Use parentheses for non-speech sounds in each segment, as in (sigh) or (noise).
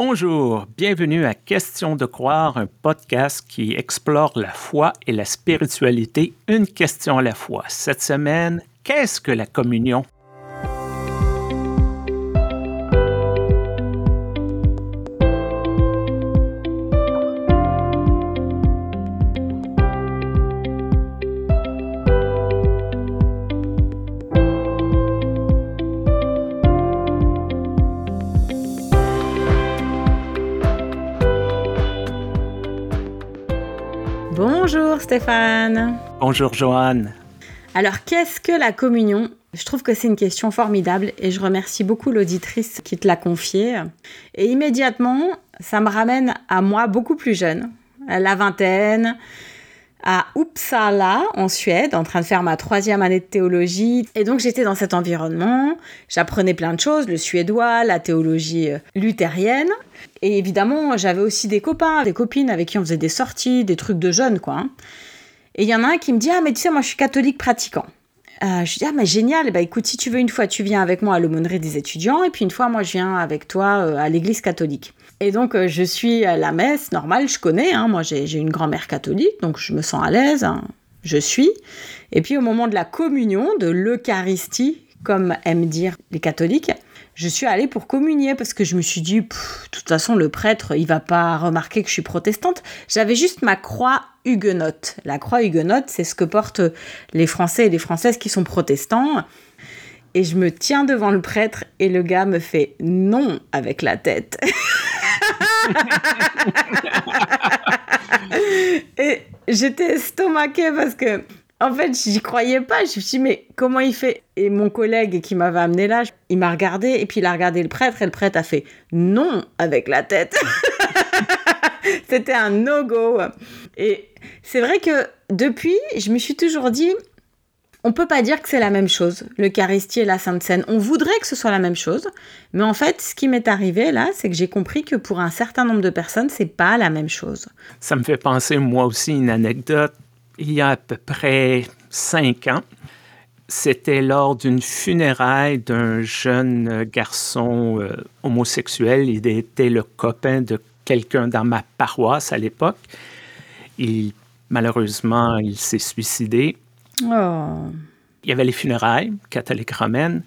Bonjour, bienvenue à Question de croire, un podcast qui explore la foi et la spiritualité une question à la fois. Cette semaine, qu'est-ce que la communion? Stéphane. Bonjour Joanne. Alors qu'est-ce que la communion? Je trouve que c'est une question formidable et je remercie beaucoup l'auditrice qui te l'a confiée. Et immédiatement, ça me ramène à moi beaucoup plus jeune, à la vingtaine, à Uppsala, en Suède, en train de faire ma troisième année de théologie. Et donc j'étais dans cet environnement, j'apprenais plein de choses, le suédois, la théologie euh, luthérienne. Et évidemment, j'avais aussi des copains, des copines avec qui on faisait des sorties, des trucs de jeunes, quoi. Hein. Et il y en a un qui me dit Ah, mais tu sais, moi je suis catholique pratiquant. Euh, je dis Ah, mais génial, bah écoute, si tu veux, une fois tu viens avec moi à l'aumônerie des étudiants, et puis une fois, moi je viens avec toi euh, à l'église catholique. Et donc, euh, je suis à la messe, normal, je connais, hein, moi j'ai une grand-mère catholique, donc je me sens à l'aise, hein, je suis. Et puis au moment de la communion, de l'Eucharistie, comme aiment dire les catholiques, je suis allée pour communier parce que je me suis dit, de toute façon, le prêtre, il va pas remarquer que je suis protestante. J'avais juste ma croix huguenote. La croix huguenote, c'est ce que portent les Français et les Françaises qui sont protestants. Et je me tiens devant le prêtre et le gars me fait non avec la tête. (laughs) et j'étais estomaquée parce que en fait, j'y croyais pas. Je me suis dit, mais comment il fait? Et mon collègue qui m'avait amené là, il m'a regardé et puis il a regardé le prêtre et le prêtre a fait non avec la tête. (laughs) C'était un no-go. Et c'est vrai que depuis, je me suis toujours dit, on peut pas dire que c'est la même chose, l'Eucharistie et la Sainte Seine. On voudrait que ce soit la même chose, mais en fait, ce qui m'est arrivé là, c'est que j'ai compris que pour un certain nombre de personnes, c'est pas la même chose. Ça me fait penser, moi aussi, une anecdote il y a à peu près cinq ans. C'était lors d'une funéraille d'un jeune garçon euh, homosexuel. Il était le copain de quelqu'un dans ma paroisse à l'époque. Il, malheureusement, il s'est suicidé. Oh. Il y avait les funérailles catholiques romaines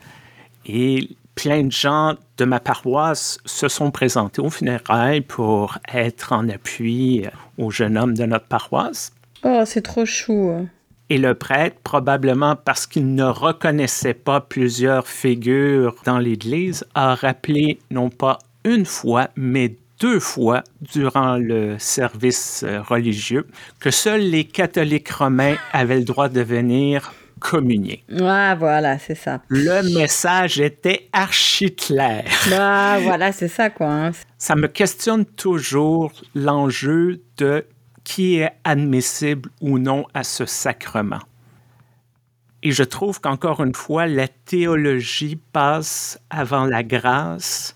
et plein de gens de ma paroisse se sont présentés aux funérailles pour être en appui au jeune homme de notre paroisse. Oh, c'est trop chou. Et le prêtre, probablement parce qu'il ne reconnaissait pas plusieurs figures dans l'Église, a rappelé non pas une fois, mais deux fois durant le service euh, religieux que seuls les catholiques romains avaient le droit de venir communier. Ah, voilà, c'est ça. Le message était archi clair. Ah, voilà, c'est ça, quoi. Hein. Ça me questionne toujours l'enjeu de qui est admissible ou non à ce sacrement. Et je trouve qu'encore une fois, la théologie passe avant la grâce,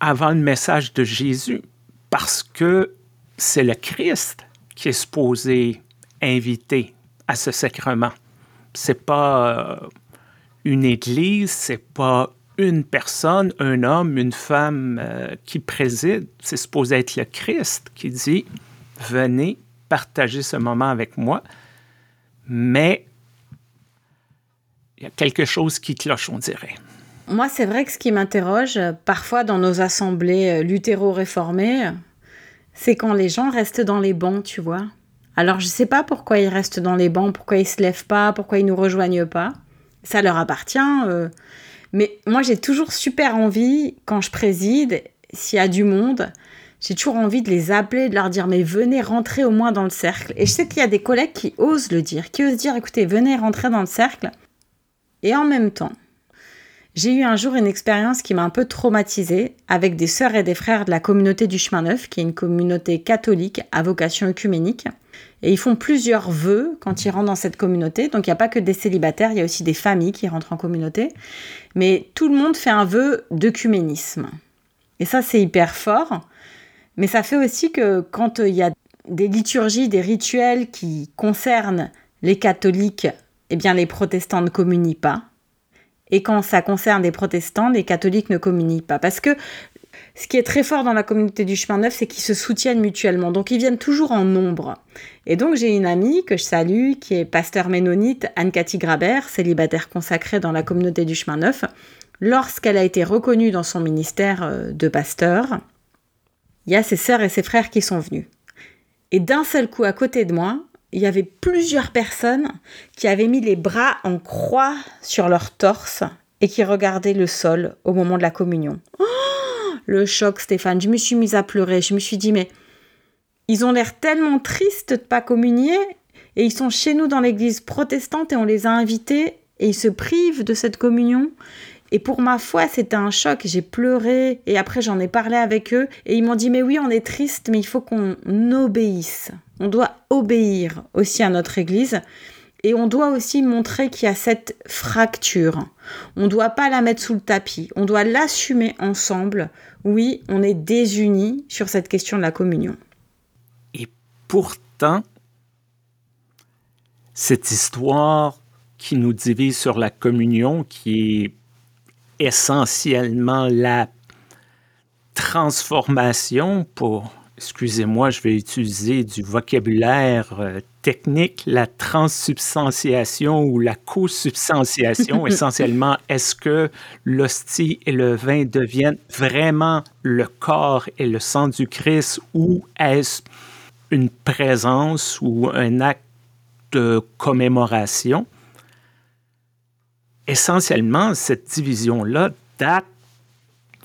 avant le message de Jésus, parce que c'est le Christ qui est supposé inviter à ce sacrement. C'est pas euh, une église, c'est pas une personne, un homme, une femme euh, qui préside. C'est supposé être le Christ qui dit venez partager ce moment avec moi, mais il y a quelque chose qui cloche, on dirait. Moi, c'est vrai que ce qui m'interroge, parfois dans nos assemblées euh, luthéro-réformées, c'est quand les gens restent dans les bancs, tu vois. Alors, je ne sais pas pourquoi ils restent dans les bancs, pourquoi ils se lèvent pas, pourquoi ils nous rejoignent pas. Ça leur appartient. Euh. Mais moi, j'ai toujours super envie, quand je préside, s'il y a du monde, j'ai toujours envie de les appeler, de leur dire mais venez rentrer au moins dans le cercle. Et je sais qu'il y a des collègues qui osent le dire, qui osent dire écoutez, venez rentrer dans le cercle. Et en même temps, j'ai eu un jour une expérience qui m'a un peu traumatisée avec des sœurs et des frères de la communauté du chemin neuf, qui est une communauté catholique à vocation œcuménique. Et ils font plusieurs vœux quand ils rentrent dans cette communauté. Donc il n'y a pas que des célibataires, il y a aussi des familles qui rentrent en communauté. Mais tout le monde fait un vœu d'œcuménisme. Et ça, c'est hyper fort. Mais ça fait aussi que quand il y a des liturgies, des rituels qui concernent les catholiques, eh bien les protestants ne communient pas. Et quand ça concerne des protestants, les catholiques ne communient pas. Parce que ce qui est très fort dans la communauté du chemin neuf, c'est qu'ils se soutiennent mutuellement. Donc ils viennent toujours en nombre. Et donc j'ai une amie que je salue, qui est pasteur ménonite, Anne-Cathy Grabert, célibataire consacrée dans la communauté du chemin neuf. Lorsqu'elle a été reconnue dans son ministère euh, de pasteur, il y a ses sœurs et ses frères qui sont venus. Et d'un seul coup, à côté de moi, il y avait plusieurs personnes qui avaient mis les bras en croix sur leur torse et qui regardaient le sol au moment de la communion. Oh le choc, Stéphane. Je me suis mise à pleurer. Je me suis dit, mais ils ont l'air tellement tristes de pas communier et ils sont chez nous dans l'église protestante et on les a invités et ils se privent de cette communion. Et pour ma foi, c'était un choc. J'ai pleuré et après j'en ai parlé avec eux et ils m'ont dit mais oui, on est triste, mais il faut qu'on obéisse. On doit obéir aussi à notre Église et on doit aussi montrer qu'il y a cette fracture. On ne doit pas la mettre sous le tapis. On doit l'assumer ensemble. Oui, on est désunis sur cette question de la communion. Et pourtant, cette histoire qui nous divise sur la communion, qui est essentiellement la transformation pour, excusez-moi, je vais utiliser du vocabulaire euh, technique, la transsubstantiation ou la co-substantiation. (laughs) essentiellement, est-ce que l'hostie et le vin deviennent vraiment le corps et le sang du Christ ou est-ce une présence ou un acte de commémoration? essentiellement, cette division-là date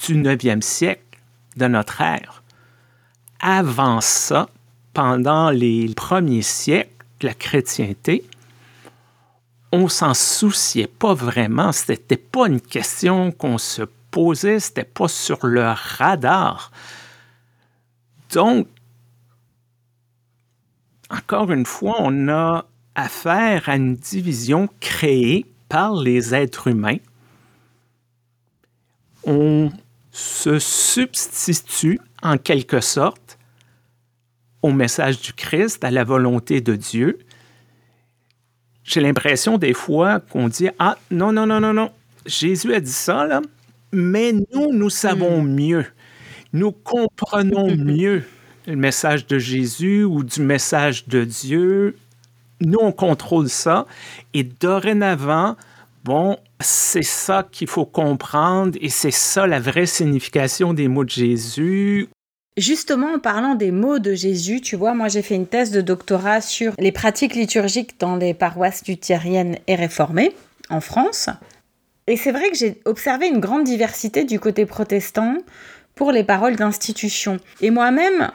du 9e siècle de notre ère. Avant ça, pendant les premiers siècles la chrétienté, on s'en souciait pas vraiment. Ce n'était pas une question qu'on se posait, ce n'était pas sur le radar. Donc, encore une fois, on a affaire à une division créée par les êtres humains, on se substitue en quelque sorte au message du Christ, à la volonté de Dieu. J'ai l'impression des fois qu'on dit Ah, non, non, non, non, non, Jésus a dit ça, là, mais nous, nous savons hmm. mieux. Nous comprenons (laughs) mieux le message de Jésus ou du message de Dieu nous, on contrôle ça. Et dorénavant, bon, c'est ça qu'il faut comprendre et c'est ça la vraie signification des mots de Jésus. Justement, en parlant des mots de Jésus, tu vois, moi j'ai fait une thèse de doctorat sur les pratiques liturgiques dans les paroisses luthériennes et réformées en France. Et c'est vrai que j'ai observé une grande diversité du côté protestant pour les paroles d'institution. Et moi-même,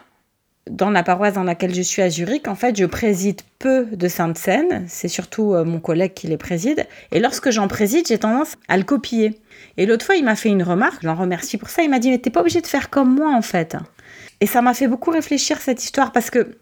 dans la paroisse dans laquelle je suis à Zurich, en fait, je préside peu de saintes scènes. C'est surtout euh, mon collègue qui les préside. Et lorsque j'en préside, j'ai tendance à le copier. Et l'autre fois, il m'a fait une remarque, je l'en remercie pour ça. Il m'a dit, mais t'es pas obligé de faire comme moi, en fait. Et ça m'a fait beaucoup réfléchir cette histoire parce que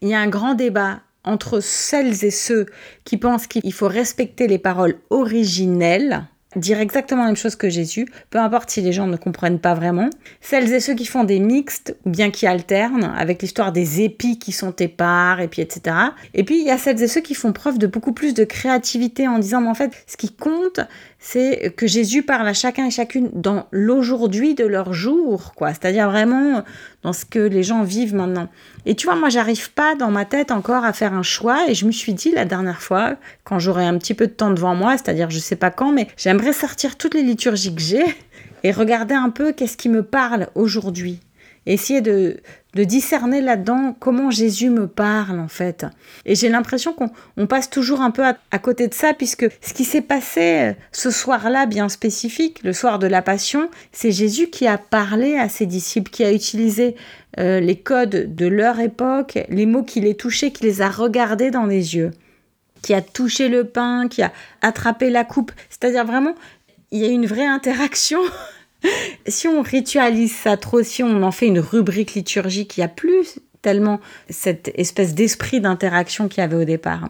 il y a un grand débat entre celles et ceux qui pensent qu'il faut respecter les paroles originelles dire exactement la même chose que Jésus, peu importe si les gens ne comprennent pas vraiment. Celles et ceux qui font des mixtes ou bien qui alternent avec l'histoire des épis qui sont épars et puis etc. Et puis il y a celles et ceux qui font preuve de beaucoup plus de créativité en disant mais en fait ce qui compte c'est que Jésus parle à chacun et chacune dans l'aujourd'hui de leur jour quoi, c'est-à-dire vraiment dans ce que les gens vivent maintenant. Et tu vois, moi, j'arrive pas dans ma tête encore à faire un choix. Et je me suis dit la dernière fois, quand j'aurai un petit peu de temps devant moi, c'est-à-dire je sais pas quand, mais j'aimerais sortir toutes les liturgies que j'ai et regarder un peu qu'est-ce qui me parle aujourd'hui essayer de, de discerner là-dedans comment Jésus me parle en fait. Et j'ai l'impression qu'on passe toujours un peu à, côté de ça puisque ce qui s'est passé euh, ce soir-là bien spécifique, le soir de la Passion, c'est Jésus qui a parlé à ses disciples, qui a utilisé euh, les codes de leur époque, les mots qui les touchaient, qui les a regardés dans les yeux, qui a touché le pain, qui a attrapé la coupe. C'est-à-dire vraiment, il y a une vraie (laughs) interaction (laughs) si on ritualise ça trop, si on en fait une rubrique liturgique, il n'y a plus tellement cette espèce d'esprit d'interaction qu'il y avait au départ.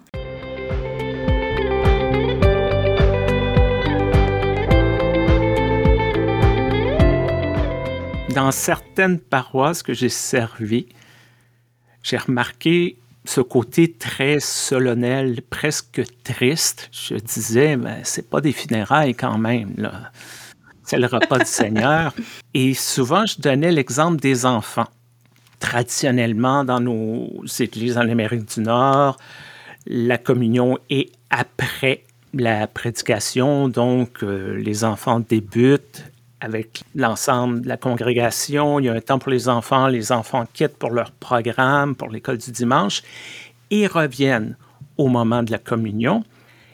Dans certaines paroisses que j'ai servies, j'ai remarqué ce côté très solennel, presque triste. Je disais, mais c'est pas des funérailles quand même. Là c'est le repas du Seigneur. Et souvent, je donnais l'exemple des enfants. Traditionnellement, dans nos églises en Amérique du Nord, la communion est après la prédication, donc euh, les enfants débutent avec l'ensemble de la congrégation. Il y a un temps pour les enfants, les enfants quittent pour leur programme, pour l'école du dimanche, et reviennent au moment de la communion.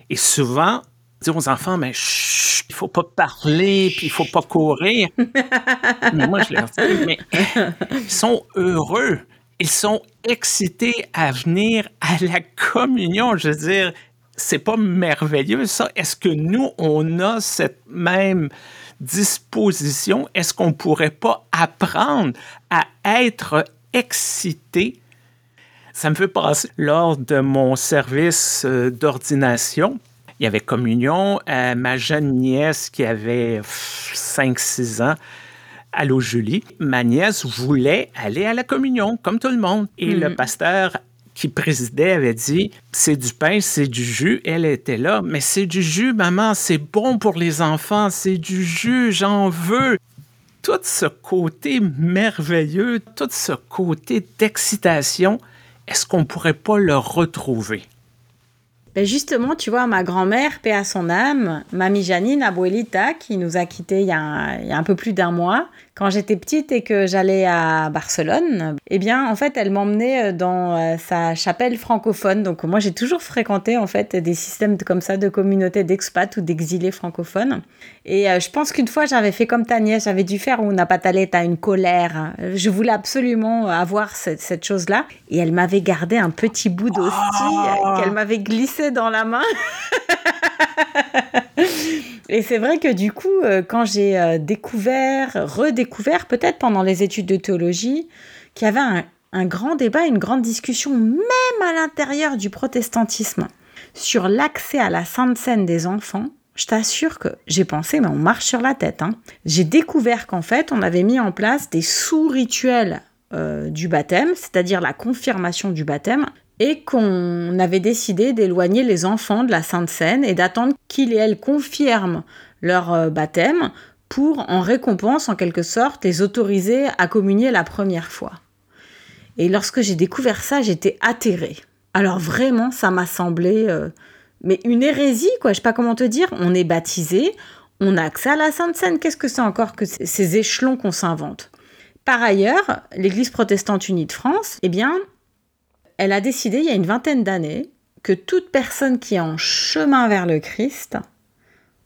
Et souvent, dire aux enfants, mais chut, il faut pas parler, puis il faut pas courir. (laughs) mais moi, je leur dis, mais ils sont heureux. Ils sont excités à venir à la communion. Je veux dire, c'est pas merveilleux, ça? Est-ce que nous, on a cette même disposition? Est-ce qu'on pourrait pas apprendre à être excité? Ça me fait passer lors de mon service euh, d'ordination il y avait communion. Euh, ma jeune nièce qui avait 5-6 ans, Allô Julie, ma nièce voulait aller à la communion, comme tout le monde. Et le mm. pasteur qui présidait avait dit c'est du pain, c'est du jus. Elle était là, mais c'est du jus, maman, c'est bon pour les enfants, c'est du jus, j'en veux. Tout ce côté merveilleux, tout ce côté d'excitation, est-ce qu'on ne pourrait pas le retrouver? Ben justement, tu vois, ma grand-mère, paix à son âme, mamie Janine Abuelita, qui nous a quittés il y a un, peu plus d'un mois, quand j'étais petite et que j'allais à Barcelone, eh bien, en fait, elle m'emmenait euh, dans euh, sa chapelle francophone. Donc, moi, j'ai toujours fréquenté, en fait, des systèmes comme ça de communautés d'expats ou d'exilés francophones. Et euh, je pense qu'une fois, j'avais fait comme ta nièce, j'avais dû faire où n'a pas talé, t'as une colère. Je voulais absolument avoir cette, cette chose-là. Et elle m'avait gardé un petit bout d'hostie ah. qu'elle m'avait glissé dans la main. (laughs) Et c'est vrai que du coup, euh, quand j'ai euh, découvert, redécouvert, peut-être pendant les études de théologie, qu'il y avait un, grand débat, une grande discussion, même à l'intérieur du protestantisme, sur l'accès à la Sainte Seine des enfants, je t'assure que j'ai pensé, mais on marche sur la tête. Hein. J'ai découvert qu'en fait, on avait mis en place des sous-rituels euh, du baptême, c'est-à-dire la confirmation du baptême, et qu'on avait décidé d'éloigner les enfants de la Sainte Seine et d'attendre qu'ils et elles confirment leur euh, baptême pour, en récompense, en quelque sorte, les autoriser à communier la première fois. Et lorsque j'ai découvert ça, j'étais atterrée. Alors vraiment, ça m'a semblé... Euh, mais une hérésie, quoi, je sais pas comment te dire. On est baptisé, on a accès à la Sainte Seine. Qu'est-ce que c'est encore que ces échelons qu'on s'invente? Par ailleurs, l'Église protestante unie de France, eh bien, elle a décidé il y a une vingtaine d'années que toute personne qui est en chemin vers le Christ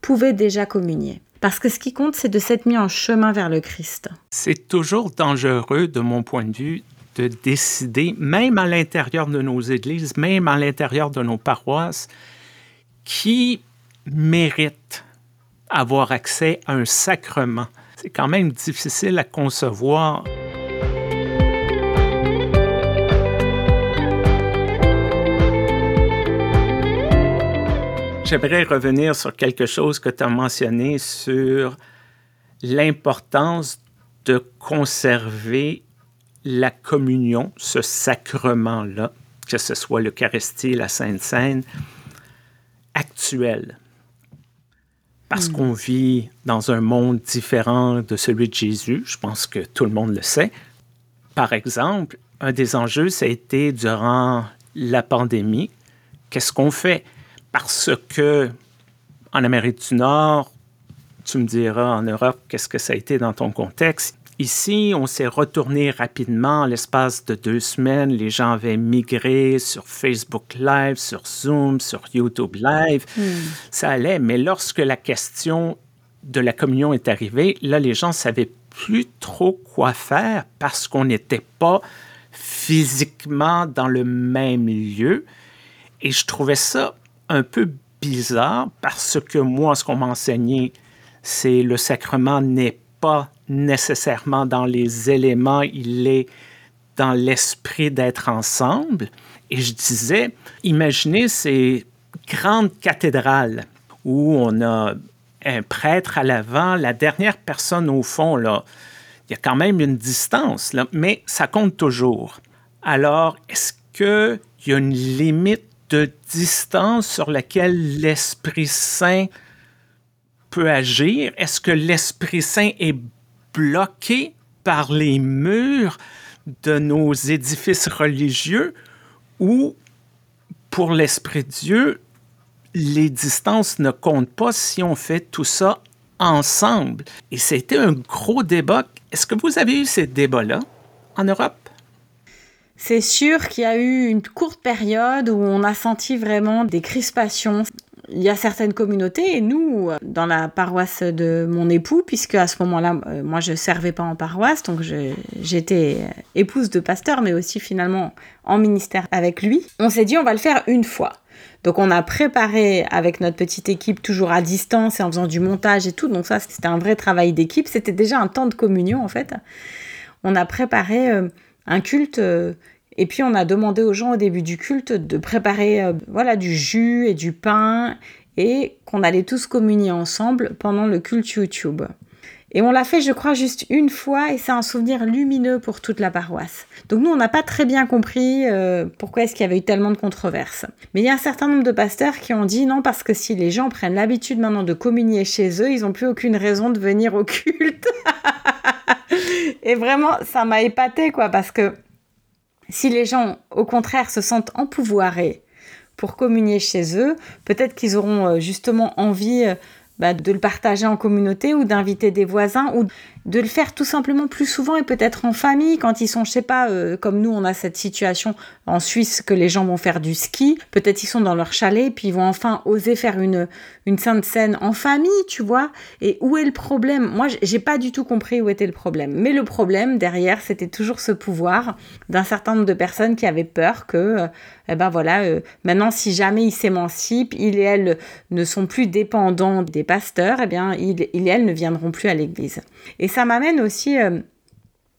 pouvait déjà communier. Parce que ce qui compte, c'est de s'être mis en chemin vers le Christ. C'est toujours dangereux, de mon point de vue, de décider, même à l'intérieur de nos églises, même à l'intérieur de nos paroisses, qui mérite avoir accès à un sacrement. C'est quand même difficile à concevoir. J'aimerais revenir sur quelque chose que tu as mentionné sur l'importance de conserver la communion, ce sacrement-là, que ce soit l'Eucharistie, la Sainte Seine, actuel. Parce hmm. qu'on vit dans un monde différent de celui de Jésus, je pense que tout le monde le sait. Par exemple, un des enjeux, ça a été durant la pandémie, qu'est-ce qu'on fait? Parce que en Amérique du Nord, tu me diras en Europe qu'est-ce que ça a été dans ton contexte. Ici, on s'est retourné rapidement. L'espace de deux semaines, les gens avaient migré sur Facebook Live, sur Zoom, sur YouTube Live. Hmm. Ça allait. Mais lorsque la question de la communion est arrivée, là, les gens savaient plus trop quoi faire parce qu'on n'était pas physiquement dans le même lieu. Et je trouvais ça un peu bizarre parce que moi, ce qu'on m'a enseigné, c'est le sacrement n'est pas nécessairement dans les éléments, il est dans l'esprit d'être ensemble. Et je disais, imaginez ces grandes cathédrales où on a un prêtre à l'avant, la dernière personne au fond, là, il y a quand même une distance, mais ça compte toujours. Alors, est-ce qu'il y a une limite de distance sur laquelle l'Esprit Saint peut agir? Est-ce que l'Esprit Saint est bloqué par les murs de nos édifices religieux ou pour l'Esprit Dieu, les distances ne comptent pas si on fait tout ça ensemble? Et c'était un gros débat. Est-ce que vous avez eu ces débats-là en Europe? C'est sûr qu'il y a eu une courte période où on a senti vraiment des crispations. Il y a certaines communautés, et nous, dans la paroisse de mon époux, puisque à ce moment-là, euh, moi, je servais pas en paroisse, donc j'étais épouse de pasteur, mais aussi finalement en ministère avec lui, on s'est dit, on va le faire une fois. Donc on a préparé avec notre petite équipe toujours à distance et en faisant du montage et tout. Donc ça, c'était un vrai travail d'équipe. C'était déjà un temps de communion en fait. On a préparé euh, un culte euh, et puis on a demandé aux gens au début du culte de préparer euh, voilà du jus et du pain et qu'on allait tous communier ensemble pendant le culte YouTube. Et on l'a fait, je crois, juste une fois et c'est un souvenir lumineux pour toute la paroisse. Donc nous, on n'a pas très bien compris euh, pourquoi est-ce qu'il y avait eu tellement de controverses. Mais il y a un certain nombre de pasteurs qui ont dit non parce que si les gens prennent l'habitude maintenant de communier chez eux, ils n'ont plus aucune raison de venir au culte. (laughs) et vraiment, ça m'a épaté quoi parce que si les gens, au contraire, se sentent empouvoirés pour communier chez eux, peut-être qu'ils auront euh, justement envie euh, bah, de le partager en communauté ou d'inviter des voisins ou de le faire tout simplement plus souvent et peut-être en famille quand ils sont, je sais pas, euh, comme nous on a cette situation en Suisse que les gens vont faire du ski, peut-être ils sont dans leur chalet puis ils vont enfin oser faire une une sainte scène en famille, tu vois. Et où est le problème? Moi, j'ai pas du tout compris où était le problème. Mais le problème derrière, c'était toujours ce pouvoir d'un certain nombre de personnes qui avaient peur que, euh, eh ben voilà, euh, maintenant si jamais ils s'émancipent, ils et elles ne sont plus dépendants des pasteurs, eh bien ils, et elles ne viendront plus à l'église. Ça m'amène aussi euh,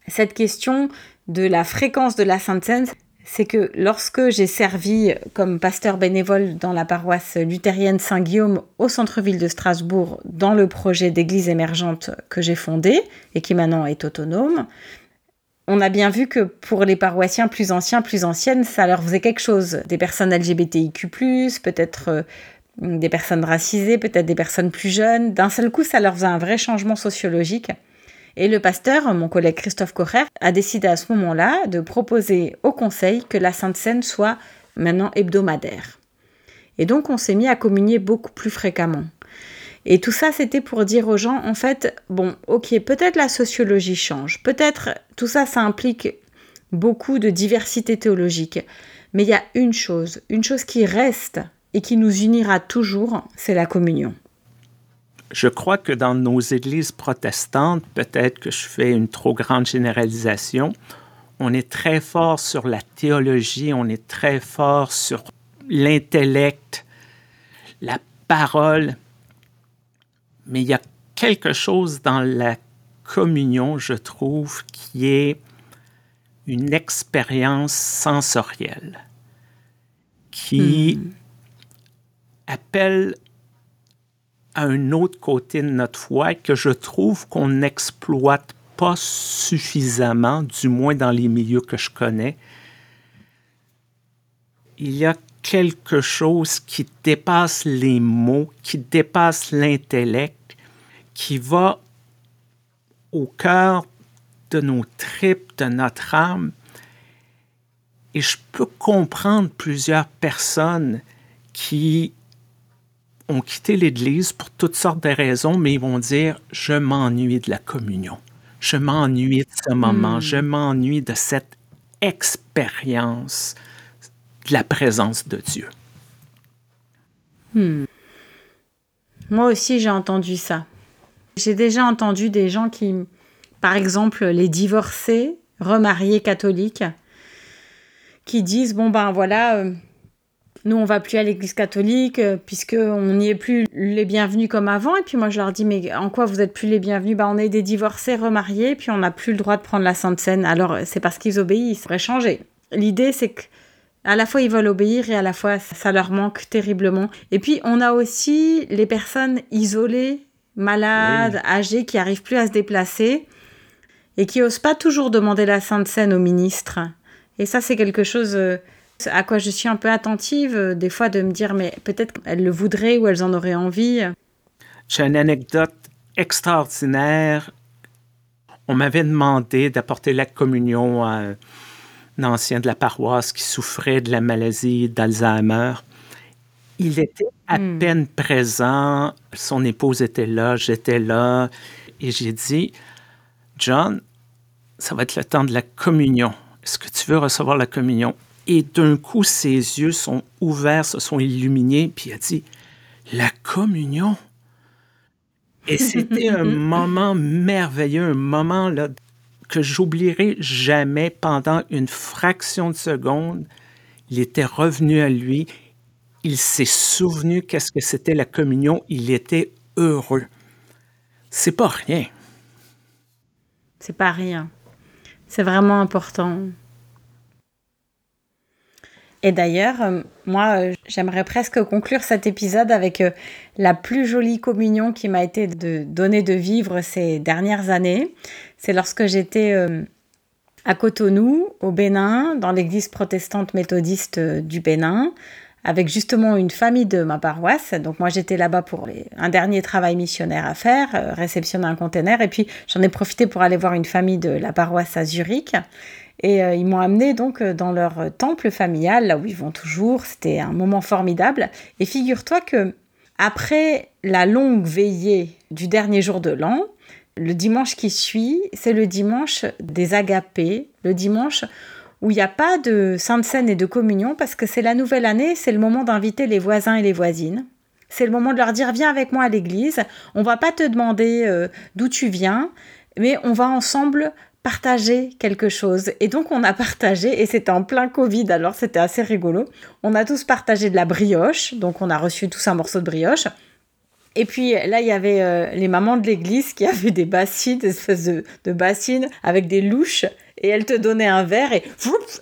cette question de la fréquence de la Sainte Seine c'est que lorsque j'ai servi comme pasteur bénévole dans la paroisse luthérienne Saint-Guillaume au centre-ville de Strasbourg dans le projet d'église émergente que j'ai fondé et qui maintenant est autonome, on a bien vu que pour les paroissiens plus anciens, plus anciennes, ça leur faisait quelque chose. Des personnes LGBTIQ, peut-être euh, des personnes racisées, peut-être des personnes plus jeunes. D'un seul coup, ça leur faisait un vrai changement sociologique. Et le pasteur, mon collègue Christophe Correr, a décidé à ce moment-là de proposer au conseil que la Sainte Seine soit maintenant hebdomadaire. Et donc on s'est mis à communier beaucoup plus fréquemment. Et tout ça, c'était pour dire aux gens, en fait, bon, ok, peut-être la sociologie change, peut-être tout ça, ça implique beaucoup de diversité théologique, mais il y a une chose, une chose qui reste et qui nous unira toujours, c'est la communion je crois que dans nos églises protestantes, peut-être que je fais une trop grande généralisation, on est très fort sur la théologie, on est très fort sur l'intellect, la parole, mais il y a quelque chose dans la communion, je trouve, qui est une expérience sensorielle, qui hmm. appelle à un autre côté de notre foi que je trouve qu'on n'exploite pas suffisamment, du moins dans les milieux que je connais. Il y a quelque chose qui dépasse les mots, qui dépasse l'intellect, qui va au cœur de nos tripes, de notre âme. Et je peux comprendre plusieurs personnes qui ont quitté l'Église pour toutes sortes de raisons, mais ils vont dire, je m'ennuie de la communion, je m'ennuie de ce moment, hmm. je m'ennuie de cette expérience de la présence de Dieu. Hmm. Moi aussi, j'ai entendu ça. J'ai déjà entendu des gens qui, par exemple, les divorcés, remariés catholiques, qui disent, bon ben voilà, euh, nous, on va plus à l'église catholique euh, puisque on n'y est plus les bienvenus comme avant. Et puis moi, je leur dis, mais en quoi vous êtes plus les bienvenus? Bah, On est des divorcés, remariés, puis on n'a plus le droit de prendre la Sainte Seine. Alors, c'est parce qu'ils obéissent. Faudrait changer. L'idée, c'est que à la fois ils veulent obéir et à la fois ça leur manque terriblement. Et puis, on a aussi les personnes isolées, malades, âgées, qui arrivent plus à se déplacer et qui osent pas toujours demander la Sainte Seine au ministre. Et ça, c'est quelque chose euh, à quoi je suis un peu attentive, euh, des fois de me dire, mais peut-être qu'elles le voudraient ou elles en auraient envie. J'ai une anecdote extraordinaire. On m'avait demandé d'apporter la communion à un ancien de la paroisse qui souffrait de la maladie d'Alzheimer. Il était à hmm. peine présent, son épouse était là, j'étais là, et j'ai dit, John, ça va être le temps de la communion. Est-ce que tu veux recevoir la communion? Et d'un coup, ses yeux sont ouverts, se sont illuminés, puis il a dit, la communion? Et c'était un (laughs) moment merveilleux, un moment là, que j'oublierai jamais pendant une fraction de seconde. Il était revenu à lui, il s'est souvenu qu'est-ce que c'était la communion, il était heureux. C'est pas rien. C'est pas rien. C'est vraiment important. Et d'ailleurs, euh, moi, euh, j'aimerais presque conclure cet épisode avec euh, la plus jolie communion qui m'a été donnée de vivre ces dernières années. C'est lorsque j'étais à Cotonou, au Bénin, dans l'église protestante méthodiste du Bénin, avec justement une famille de ma paroisse. Donc moi j'étais là-bas pour un dernier travail missionnaire à faire, réceptionner un conteneur, et puis j'en ai profité pour aller voir une famille de la paroisse à Zurich. Et euh, ils m'ont amené donc euh, dans leur temple familial, là où ils vont toujours. C'était un moment formidable. Et figure-toi que après la longue veillée du dernier jour de l'an, le dimanche qui suit, c'est le dimanche des agapés, le dimanche où il n'y a pas de sainte scène et de communion parce que c'est la nouvelle année, c'est le moment d'inviter les voisins et les voisines. C'est le moment de leur dire viens avec moi à l'église. On va pas te demander euh, d'où tu viens, mais on va ensemble partager quelque chose. Et donc on a partagé, et c'était en plein Covid, alors c'était assez rigolo. On a tous partagé de la brioche, donc on a reçu tous un morceau de brioche. Et puis là, il y avait euh, les mamans de l'église qui (laughs) avaient des bassines, des espèces de, bassines avec des louches. Et elles te donnaient un verre et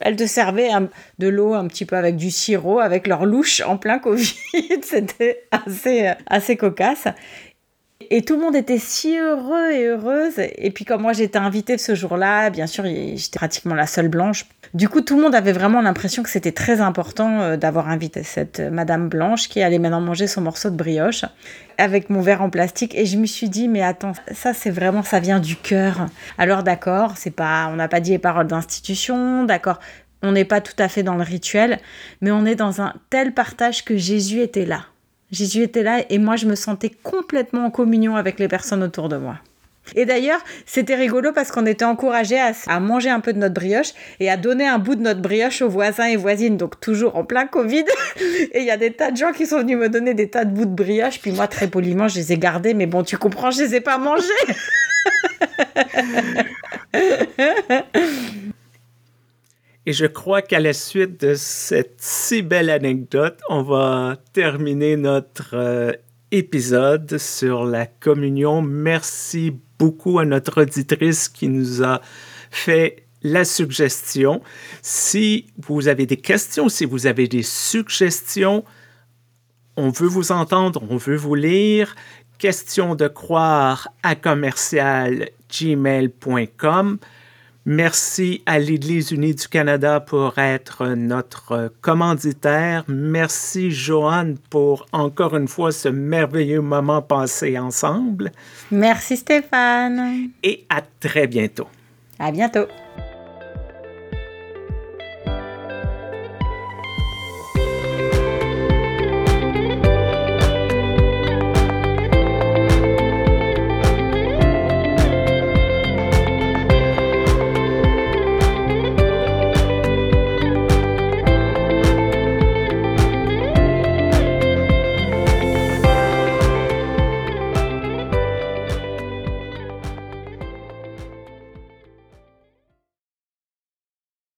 elles te servaient de l'eau un petit peu avec du sirop, avec leurs louches en plein Covid. (laughs) C'était assez, assez cocasse. Et tout le monde était si heureux et heureuse. Et puis comme moi j'étais invitée ce jour-là, bien sûr j'étais pratiquement la seule blanche. Du coup tout le monde avait vraiment l'impression que c'était très important euh, d'avoir invité cette euh, Madame Blanche qui allait maintenant manger son morceau de brioche avec mon verre en plastique. Et je me suis dit mais attends ça c'est vraiment ça vient du cœur. Alors d'accord c'est pas on n'a pas dit les paroles d'institution d'accord on n'est pas tout à fait dans le rituel mais on est dans un tel partage que Jésus était là. Jésus était là et moi je me sentais complètement en communion avec les personnes autour de moi. Et d'ailleurs, c'était rigolo parce qu'on était encouragés à, manger un peu de notre brioche et à donner un bout de notre brioche aux voisins et voisines, donc toujours en plein Covid. (laughs) et il y a des tas de gens qui sont venus me donner des tas de bouts de brioche, puis moi, très poliment, je les ai gardés, mais bon, tu comprends, je les ai pas mangés. (laughs) Et je crois qu'à la suite de cette si belle anecdote, on va terminer notre euh, épisode sur la communion. Merci beaucoup à notre auditrice qui nous a fait la suggestion. Si vous avez des questions, si vous avez des suggestions, on veut vous entendre, on veut vous lire. Question de croire à commercial gmail.com. Merci à l'Église unie du Canada pour être notre commanditaire. Merci Joanne pour encore une fois ce merveilleux moment passé ensemble. Merci Stéphane. Et à très bientôt. À bientôt.